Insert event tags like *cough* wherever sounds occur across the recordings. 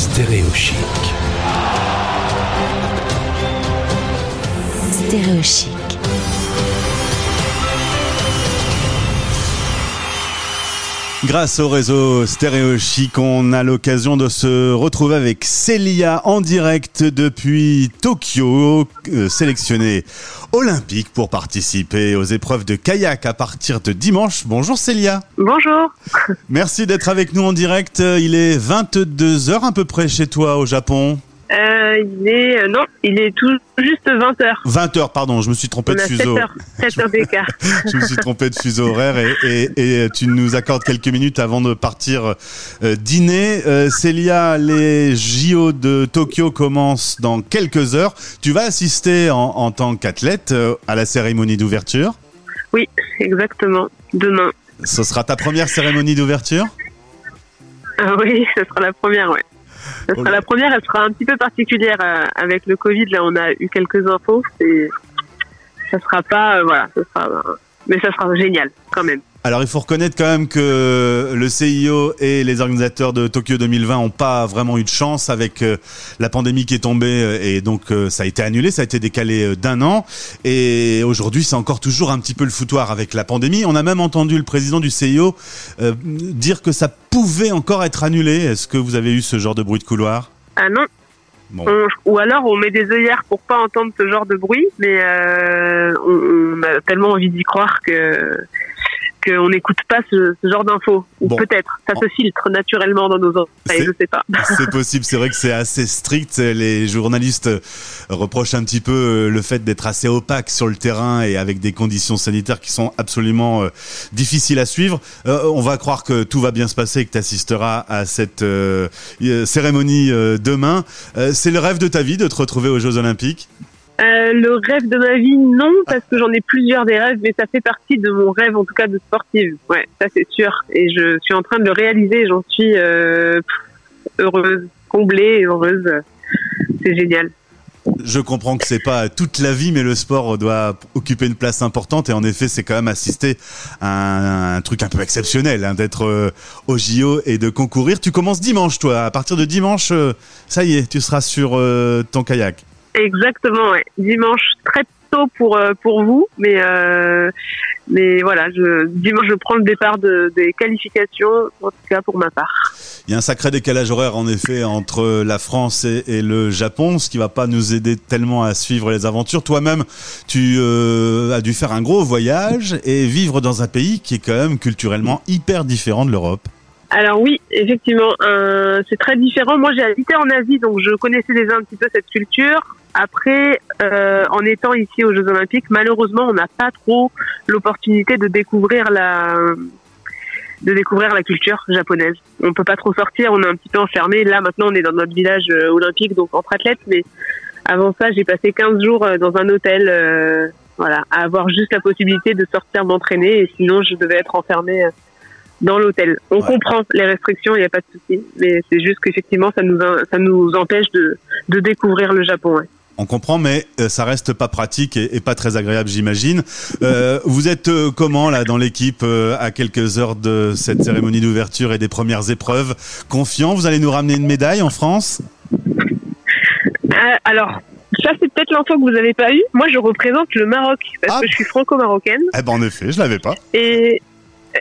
Stéréochic. Stéréochic. Grâce au réseau Stéréo Chic, on a l'occasion de se retrouver avec Célia en direct depuis Tokyo, euh, sélectionnée olympique pour participer aux épreuves de kayak à partir de dimanche. Bonjour Célia. Bonjour. Merci d'être avec nous en direct. Il est 22h à peu près chez toi au Japon. Euh, il est euh, non, il est tout juste 20 h 20 h pardon, je me suis trompé On de a 7 fuseau. heures, 7 heures d'écart. *laughs* je me suis trompé de fuseau horaire et, et- et tu nous accordes quelques minutes avant de partir euh, dîner. Euh, Célia, les JO de Tokyo commencent dans quelques heures. Tu vas assister en, en tant qu'athlète euh, à la cérémonie d'ouverture. Oui, exactement. Demain. Ce sera ta première cérémonie d'ouverture? Ah oui, ce sera la première, ouais. Ce sera la première, elle sera un petit peu particulière euh, avec le Covid. Là, on a eu quelques infos. Ça sera pas, euh, voilà, sera, euh, mais ça sera génial quand même. Alors il faut reconnaître quand même que le CIO et les organisateurs de Tokyo 2020 ont pas vraiment eu de chance avec la pandémie qui est tombée et donc ça a été annulé, ça a été décalé d'un an et aujourd'hui c'est encore toujours un petit peu le foutoir avec la pandémie. On a même entendu le président du CIO dire que ça pouvait encore être annulé. Est-ce que vous avez eu ce genre de bruit de couloir? Ah non. Bon. On- ou alors on met des œillères pour pas entendre ce genre de bruit, mais euh, on, on a tellement envie d'y croire que qu'on n'écoute pas ce, ce genre d'infos. Ou Bon. peut-être, ça se filtre naturellement dans nos oreilles, je sais pas. *laughs* C'est possible, c'est vrai que c'est assez strict. Les journalistes reprochent un petit peu euh, le fait d'être assez opaque sur le terrain et avec des conditions sanitaires qui sont absolument euh, difficiles à suivre. Euh, on va croire que tout va bien se passer et que tu assisteras à cette euh, cérémonie demain. C'est le rêve de ta vie de te retrouver aux Jeux Olympiques? Euh, le rêve de ma vie, non, parce que j'en ai plusieurs des rêves, mais ça fait partie de mon rêve, en tout cas de sportive. Ouais, ça c'est sûr. Et je suis en train de le réaliser. J'en suis euh, heureuse, comblée, heureuse. C'est génial. Je comprends que c'est pas toute la vie, mais le sport doit occuper une place importante. Et en effet, c'est quand même assister à un, truc un peu exceptionnel hein, d'être euh, au JO et de concourir. Tu commences dimanche, toi. À partir de dimanche, ça y est, tu seras sur ton kayak. Exactement, ouais. Dimanche très tôt pour euh, pour vous, mais euh, mais voilà, je dimanche je prends le départ de, des qualifications, en tout cas pour ma part. Il y a un sacré décalage horaire, en effet, entre la France et, et le Japon, ce qui va pas nous aider tellement à suivre les aventures. Toi-même, tu euh, as dû faire un gros voyage et vivre dans un pays qui est quand même culturellement hyper différent de l'Europe. Alors oui, effectivement, euh, c'est très différent. Moi, j'ai habité en Asie, donc je connaissais déjà un petit peu cette culture. Après, euh, en étant ici aux Jeux Olympiques, malheureusement, on n'a pas trop l'opportunité de découvrir la de découvrir la culture japonaise. On peut pas trop sortir, on est un petit peu enfermé. Là, maintenant, on est dans notre village euh, olympique, donc entre athlètes. Mais avant ça, j'ai passé 15 jours euh, dans un hôtel, euh, voilà, à avoir juste la possibilité de sortir m'entraîner. Et sinon, je devais être enfermée euh, dans l'hôtel. On Ouais. comprend les restrictions, il n'y a pas de souci, mais c'est juste qu'effectivement, ça nous ça nous empêche de de découvrir le Japon. ouais. On comprend, mais euh, ça reste pas pratique et, et pas très agréable, j'imagine. Euh, vous êtes euh, comment là dans l'équipe euh, à quelques heures de cette cérémonie d'ouverture et des premières épreuves? Confiant, vous allez nous ramener une médaille en France? Euh, alors. Ça, c'est peut-être l'info que vous n'avez pas eu. Moi, je représente le Maroc parce Ah. que je suis franco-marocaine. Eh ben en effet, je l'avais pas. Et,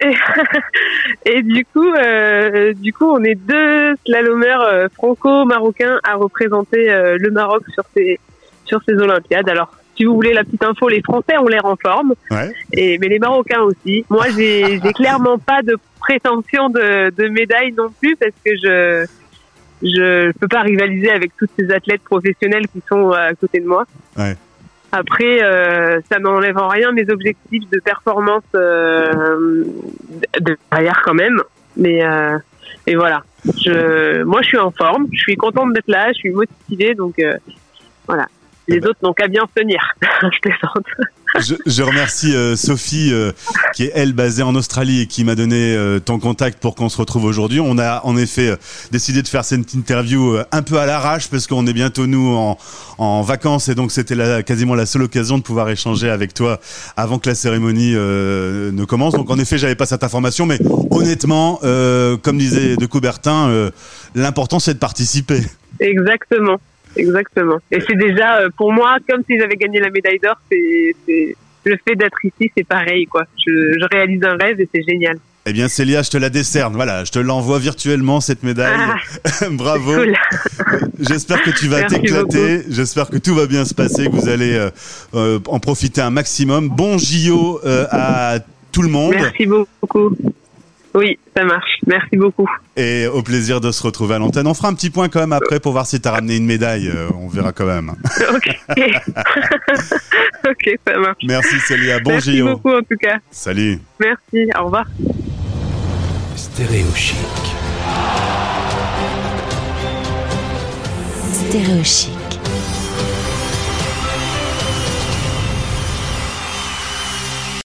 et, *laughs* et du coup, euh, du coup, on est deux slalomeurs euh, franco-marocains à représenter euh, le Maroc sur ces sur ces Olympiades. Alors, si vous voulez la petite info, les Français ont l'air en forme, Ouais. et mais les Marocains aussi. Moi, j'ai *laughs* j'ai clairement pas de prétention de, de médaille non plus parce que je je peux pas rivaliser avec tous ces athlètes professionnels qui sont à côté de moi. Ouais. Après, euh, ça n'enlève en rien mes objectifs de performance euh, de derrière quand même. Mais euh, et voilà. Je, moi, je suis en forme. Je suis contente d'être là. Je suis motivée. Donc euh, voilà. Les autres n'ont qu'à bien se tenir. *laughs* je plaisante. Je, remercie euh, Sophie, euh, qui est elle basée en Australie et qui m'a donné euh, ton contact pour qu'on se retrouve aujourd'hui. On a en effet décidé de faire cette interview un peu à l'arrache parce qu'on est bientôt nous en, en vacances et donc c'était quasiment la seule occasion de pouvoir échanger avec toi avant que la cérémonie ne commence. Donc en effet, j'avais pas cette information, mais honnêtement, comme disait de Coubertin, l'important c'est de participer. Exactement. Exactement. Et c'est déjà, euh, pour moi, comme si j'avais gagné la médaille d'or, c'est, le fait d'être ici, c'est pareil, quoi. Je, réalise un rêve et c'est génial. Eh bien, Célia, je te la décerne. Voilà, je te l'envoie virtuellement, cette médaille. Ah, *laughs* Bravo. J'espère que tu vas t'éclater. J'espère que tout va bien se passer, que vous allez euh, euh, en profiter un maximum. Bon JO à tout le monde. Merci beaucoup. Oui, ça marche. Merci beaucoup. Et au plaisir de se retrouver à l'antenne. On fera un petit point quand même après pour voir si tu as ramené une médaille. Euh, on verra quand même. *laughs* ok. *laughs* ok, ça marche. Merci Célia. Bon Merci beaucoup en tout cas. Salut. Merci. Au revoir. Stéréo chic. Stéréo chic.